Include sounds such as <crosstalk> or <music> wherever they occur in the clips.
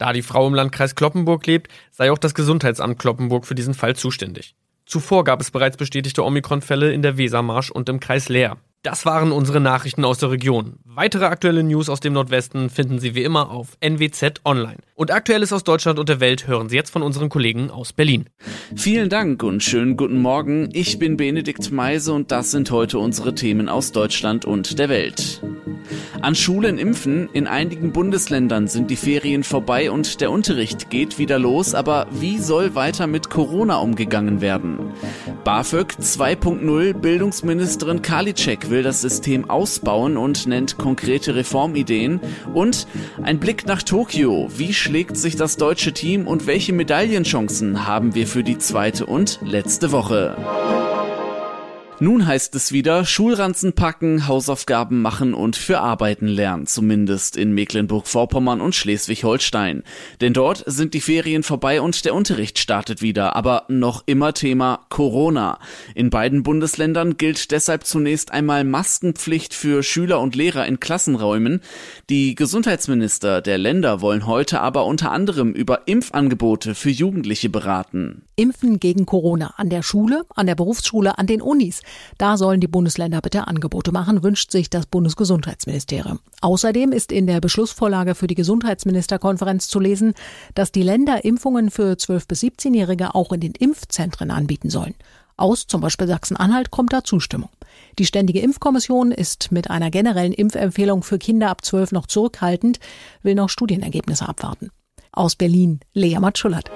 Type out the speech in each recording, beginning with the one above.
Da die Frau im Landkreis Kloppenburg lebt, sei auch das Gesundheitsamt Kloppenburg für diesen Fall zuständig. Zuvor gab es bereits bestätigte Omikron-Fälle in der Wesermarsch und im Kreis Leer. Das waren unsere Nachrichten aus der Region. Weitere aktuelle News aus dem Nordwesten finden Sie wie immer auf NWZ Online. Und Aktuelles aus Deutschland und der Welt hören Sie jetzt von unseren Kollegen aus Berlin. Vielen Dank und schönen guten Morgen. Ich bin Benedikt Meise und das sind heute unsere Themen aus Deutschland und der Welt. An Schulen impfen. In einigen Bundesländern sind die Ferien vorbei und der Unterricht geht wieder los. Aber wie soll weiter mit Corona umgegangen werden? BAföG 2.0 Bildungsministerin Karliczek will das System ausbauen und nennt konkrete Reformideen. Und ein Blick nach Tokio. Wie schlägt sich das deutsche Team und welche Medaillenchancen haben wir für die zweite und letzte Woche? Nun heißt es wieder Schulranzen packen, Hausaufgaben machen und für Arbeiten lernen, zumindest in Mecklenburg-Vorpommern und Schleswig-Holstein. Denn dort sind die Ferien vorbei und der Unterricht startet wieder, aber noch immer Thema Corona. In beiden Bundesländern gilt deshalb zunächst einmal Maskenpflicht für Schüler und Lehrer in Klassenräumen. Die Gesundheitsminister der Länder wollen heute aber unter anderem über Impfangebote für Jugendliche beraten. Impfen gegen Corona an der Schule, an der Berufsschule, an den Unis. Da sollen die Bundesländer bitte Angebote machen, wünscht sich das Bundesgesundheitsministerium. Außerdem ist in der Beschlussvorlage für die Gesundheitsministerkonferenz zu lesen, dass die Länder Impfungen für 12- bis 17-Jährige auch in den Impfzentren anbieten sollen. Aus zum Beispiel Sachsen-Anhalt kommt da Zustimmung. Die Ständige Impfkommission ist mit einer generellen Impfempfehlung für Kinder ab 12 noch zurückhaltend, will noch Studienergebnisse abwarten. Aus Berlin, Lea Matschullert.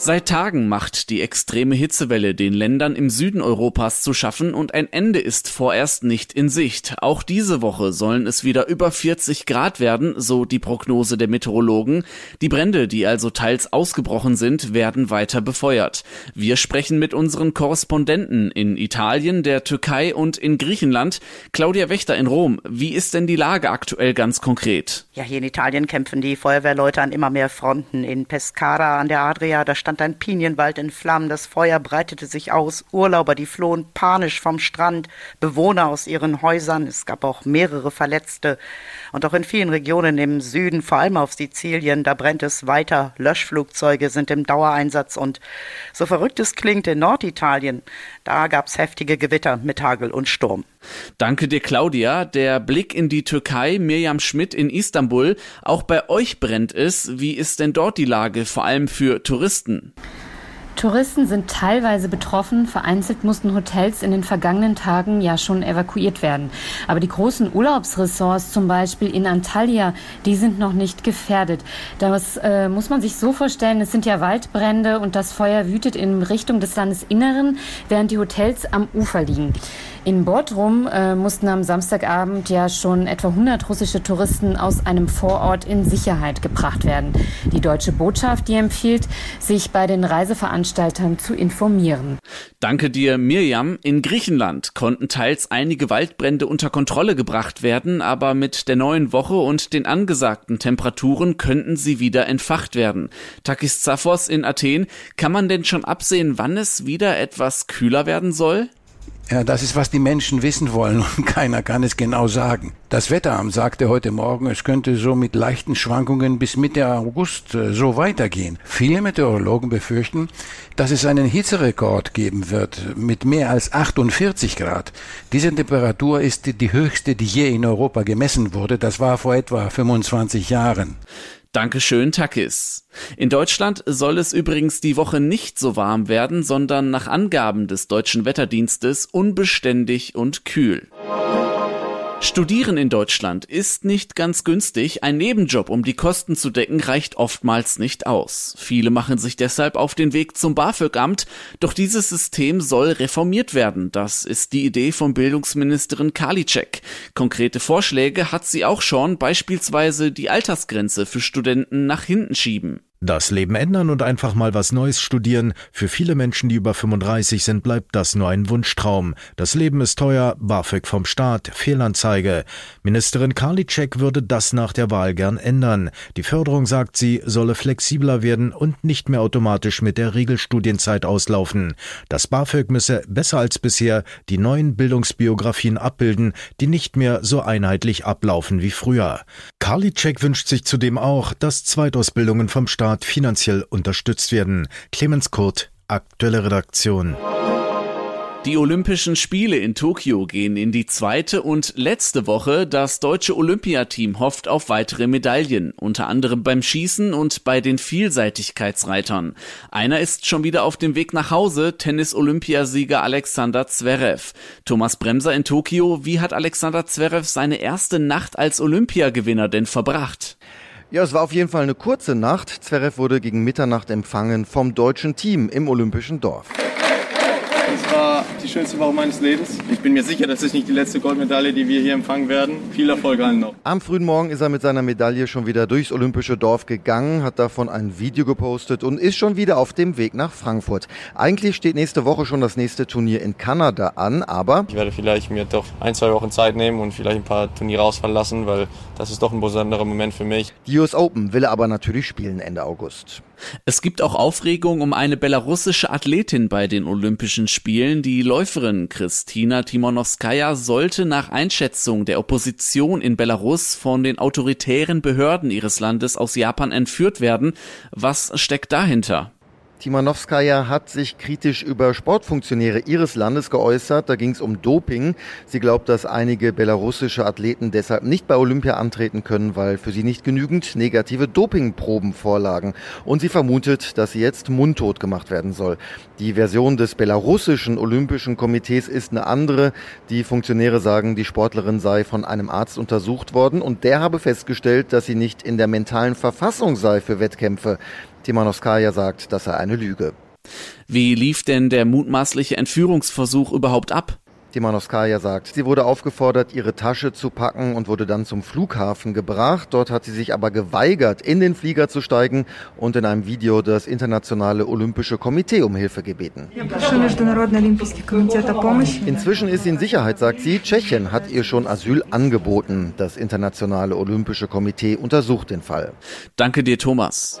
Seit Tagen macht die extreme Hitzewelle den Ländern im Süden Europas zu schaffen und ein Ende ist vorerst nicht in Sicht. Auch diese Woche sollen es wieder über 40 Grad werden, so die Prognose der Meteorologen. Die Brände, die also teils ausgebrochen sind, werden weiter befeuert. Wir sprechen mit unseren Korrespondenten in Italien, der Türkei und in Griechenland. Claudia Wächter in Rom. Wie ist denn die Lage aktuell ganz konkret? Ja, hier in Italien kämpfen die Feuerwehrleute an immer mehr Fronten. In Pescara an der Adria, da stand ein Pinienwald in Flammen, das Feuer breitete sich aus, Urlauber, die flohen panisch vom Strand, Bewohner aus ihren Häusern, es gab auch mehrere Verletzte. Und auch in vielen Regionen im Süden, vor allem auf Sizilien, da brennt es weiter. Löschflugzeuge sind im Dauereinsatz und so verrückt es klingt, in Norditalien, da gab es heftige Gewitter mit Hagel und Sturm. Danke dir, Claudia. Der Blick in die Türkei, Mirjam Schmidt in Istanbul. Auch bei euch brennt es. Wie ist denn dort die Lage, vor allem für Touristen? Touristen sind teilweise betroffen. Vereinzelt mussten Hotels in den vergangenen Tagen ja schon evakuiert werden. Aber die großen Urlaubsressorts, zum Beispiel in Antalya, die sind noch nicht gefährdet. Das äh, muss man sich so vorstellen, es sind ja Waldbrände und das Feuer wütet in Richtung des Landesinneren, während die Hotels am Ufer liegen. In Bodrum äh, mussten am Samstagabend ja schon etwa 100 russische Touristen aus einem Vorort in Sicherheit gebracht werden. Die deutsche Botschaft, die empfiehlt, sich bei den Reiseveranstaltern zu informieren. Danke dir, Mirjam. In Griechenland konnten teils einige Waldbrände unter Kontrolle gebracht werden, aber mit der neuen Woche und den angesagten Temperaturen könnten sie wieder entfacht werden. Takis Zaphos in Athen, kann man denn schon absehen, wann es wieder etwas kühler werden soll? Ja, das ist, was die Menschen wissen wollen <laughs> und keiner kann es genau sagen. Das Wetteramt sagte heute Morgen, es könnte so mit leichten Schwankungen bis Mitte August äh, so weitergehen. Viele Meteorologen befürchten, dass es einen Hitzerekord geben wird mit mehr als 48 Grad. Diese Temperatur ist die höchste, die je in Europa gemessen wurde. Das war vor etwa 25 Jahren. Dankeschön, Takis. In Deutschland soll es übrigens die Woche nicht so warm werden, sondern nach Angaben des deutschen Wetterdienstes unbeständig und kühl. Studieren in Deutschland ist nicht ganz günstig. Ein Nebenjob, um die Kosten zu decken, reicht oftmals nicht aus. Viele machen sich deshalb auf den Weg zum BAföG-Amt. Doch dieses System soll reformiert werden. Das ist die Idee von Bildungsministerin Karliczek. Konkrete Vorschläge hat sie auch schon, beispielsweise die Altersgrenze für Studenten nach hinten schieben. Das Leben ändern und einfach mal was Neues studieren. Für viele Menschen, die über 35 sind, bleibt das nur ein Wunschtraum. Das Leben ist teuer, BAföG vom Staat, Fehlanzeige. Ministerin Karliczek würde das nach der Wahl gern ändern. Die Förderung, sagt sie, solle flexibler werden und nicht mehr automatisch mit der Regelstudienzeit auslaufen. Das BAföG müsse besser als bisher die neuen Bildungsbiografien abbilden, die nicht mehr so einheitlich ablaufen wie früher. Karliczek wünscht sich zudem auch, dass Zweitausbildungen vom Staat Staat finanziell unterstützt werden. Clemens Kurt, aktuelle Redaktion. Die Olympischen Spiele in Tokio gehen in die zweite und letzte Woche. Das deutsche Olympiateam hofft auf weitere Medaillen, unter anderem beim Schießen und bei den Vielseitigkeitsreitern. Einer ist schon wieder auf dem Weg nach Hause, Tennis-Olympiasieger Alexander Zverev. Thomas Bremser in Tokio, wie hat Alexander Zverev seine erste Nacht als Olympiagewinner denn verbracht? Ja, es war auf jeden Fall eine kurze Nacht. Zverev wurde gegen Mitternacht empfangen vom deutschen Team im Olympischen Dorf. Es war die schönste Woche meines Lebens. Ich bin mir sicher, das ist nicht die letzte Goldmedaille, die wir hier empfangen werden. Viel Erfolg allen noch. Am frühen Morgen ist er mit seiner Medaille schon wieder durchs Olympische Dorf gegangen, hat davon ein Video gepostet und ist schon wieder auf dem Weg nach Frankfurt. Eigentlich steht nächste Woche schon das nächste Turnier in Kanada an, aber ich werde vielleicht mir doch ein, zwei Wochen Zeit nehmen und vielleicht ein paar Turniere ausfallen lassen, weil das ist doch ein besonderer Moment für mich. Die US Open will er aber natürlich spielen Ende August. Es gibt auch Aufregung um eine belarussische Athletin bei den Olympischen Spielen. Die Läuferin Kristina Timonowskaja sollte nach Einschätzung der Opposition in Belarus von den autoritären Behörden ihres Landes aus Japan entführt werden. Was steckt dahinter? Timanowskaja hat sich kritisch über Sportfunktionäre ihres Landes geäußert. Da ging es um Doping. Sie glaubt, dass einige belarussische Athleten deshalb nicht bei Olympia antreten können, weil für sie nicht genügend negative Dopingproben vorlagen. Und sie vermutet, dass sie jetzt mundtot gemacht werden soll. Die Version des belarussischen Olympischen Komitees ist eine andere. Die Funktionäre sagen, die Sportlerin sei von einem Arzt untersucht worden und der habe festgestellt, dass sie nicht in der mentalen Verfassung sei für Wettkämpfe. Timanowskaja sagt, das sei eine Lüge. Wie lief denn der mutmaßliche Entführungsversuch überhaupt ab? Timanowskaja sagt, sie wurde aufgefordert, ihre Tasche zu packen und wurde dann zum Flughafen gebracht. Dort hat sie sich aber geweigert, in den Flieger zu steigen und in einem Video das Internationale Olympische Komitee um Hilfe gebeten. Inzwischen ist sie in Sicherheit, sagt sie. Tschechien hat ihr schon Asyl angeboten. Das Internationale Olympische Komitee untersucht den Fall. Danke dir, Thomas.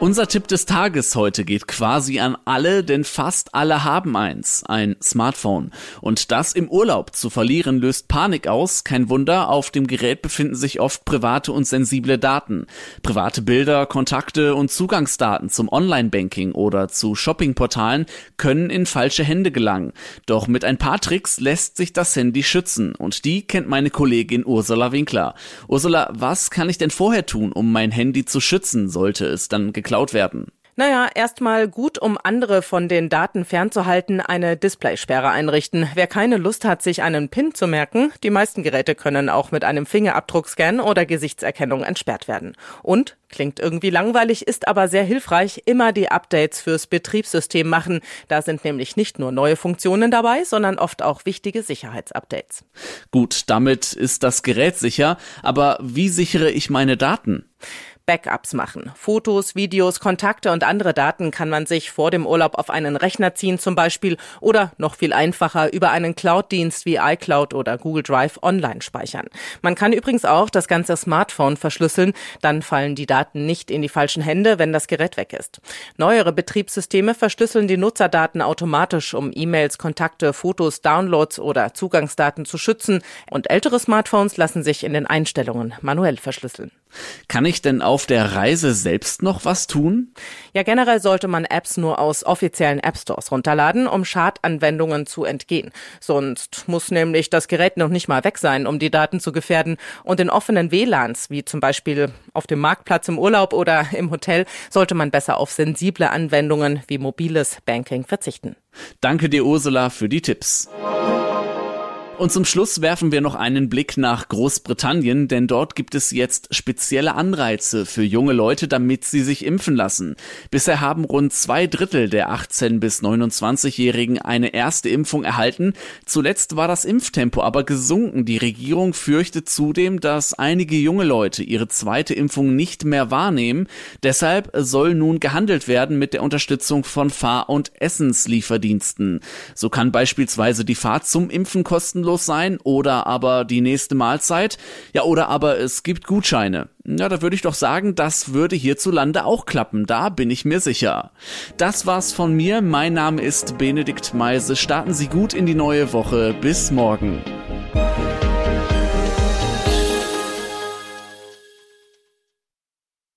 Unser Tipp des Tages heute geht quasi an alle, denn fast alle haben eins, ein Smartphone. Und das im Urlaub zu verlieren löst Panik aus. Kein Wunder, auf dem Gerät befinden sich oft private und sensible Daten. Private Bilder, Kontakte und Zugangsdaten zum Online-Banking oder zu Shoppingportalen können in falsche Hände gelangen. Doch mit ein paar Tricks lässt sich das Handy schützen. Und die kennt meine Kollegin Ursula Winkler. Ursula, was kann ich denn vorher tun, um mein Handy zu schützen, sollte es dann geklaut werden. Naja, erstmal gut, um andere von den Daten fernzuhalten, eine Displaysperre einrichten. Wer keine Lust hat, sich einen PIN zu merken, die meisten Geräte können auch mit einem Fingerabdruckscan oder Gesichtserkennung entsperrt werden. Und, klingt irgendwie langweilig, ist aber sehr hilfreich, immer die Updates fürs Betriebssystem machen. Da sind nämlich nicht nur neue Funktionen dabei, sondern oft auch wichtige Sicherheitsupdates. Gut, damit ist das Gerät sicher, aber wie sichere ich meine Daten? Backups machen. Fotos, Videos, Kontakte und andere Daten kann man sich vor dem Urlaub auf einen Rechner ziehen zum Beispiel oder noch viel einfacher über einen Cloud-Dienst wie iCloud oder Google Drive online speichern. Man kann übrigens auch das ganze Smartphone verschlüsseln, dann fallen die Daten nicht in die falschen Hände, wenn das Gerät weg ist. Neuere Betriebssysteme verschlüsseln die Nutzerdaten automatisch, um E-Mails, Kontakte, Fotos, Downloads oder Zugangsdaten zu schützen und ältere Smartphones lassen sich in den Einstellungen manuell verschlüsseln. Kann ich denn auf der Reise selbst noch was tun? Ja, generell sollte man Apps nur aus offiziellen App Stores runterladen, um Schadanwendungen zu entgehen. Sonst muss nämlich das Gerät noch nicht mal weg sein, um die Daten zu gefährden. Und in offenen WLANs, wie zum Beispiel auf dem Marktplatz im Urlaub oder im Hotel, sollte man besser auf sensible Anwendungen wie mobiles Banking verzichten. Danke dir, Ursula, für die Tipps. Und zum Schluss werfen wir noch einen Blick nach Großbritannien, denn dort gibt es jetzt spezielle Anreize für junge Leute, damit sie sich impfen lassen. Bisher haben rund zwei Drittel der 18 bis 29-Jährigen eine erste Impfung erhalten. Zuletzt war das Impftempo aber gesunken. Die Regierung fürchtet zudem, dass einige junge Leute ihre zweite Impfung nicht mehr wahrnehmen. Deshalb soll nun gehandelt werden mit der Unterstützung von Fahr- und Essenslieferdiensten. So kann beispielsweise die Fahrt zum Impfen kosten kostenlos sein oder aber die nächste Mahlzeit. Ja, oder aber es gibt Gutscheine. Ja, da würde ich doch sagen, das würde hierzulande auch klappen. Da bin ich mir sicher. Das war's von mir. Mein Name ist Benedikt Meise. Starten Sie gut in die neue Woche. Bis morgen.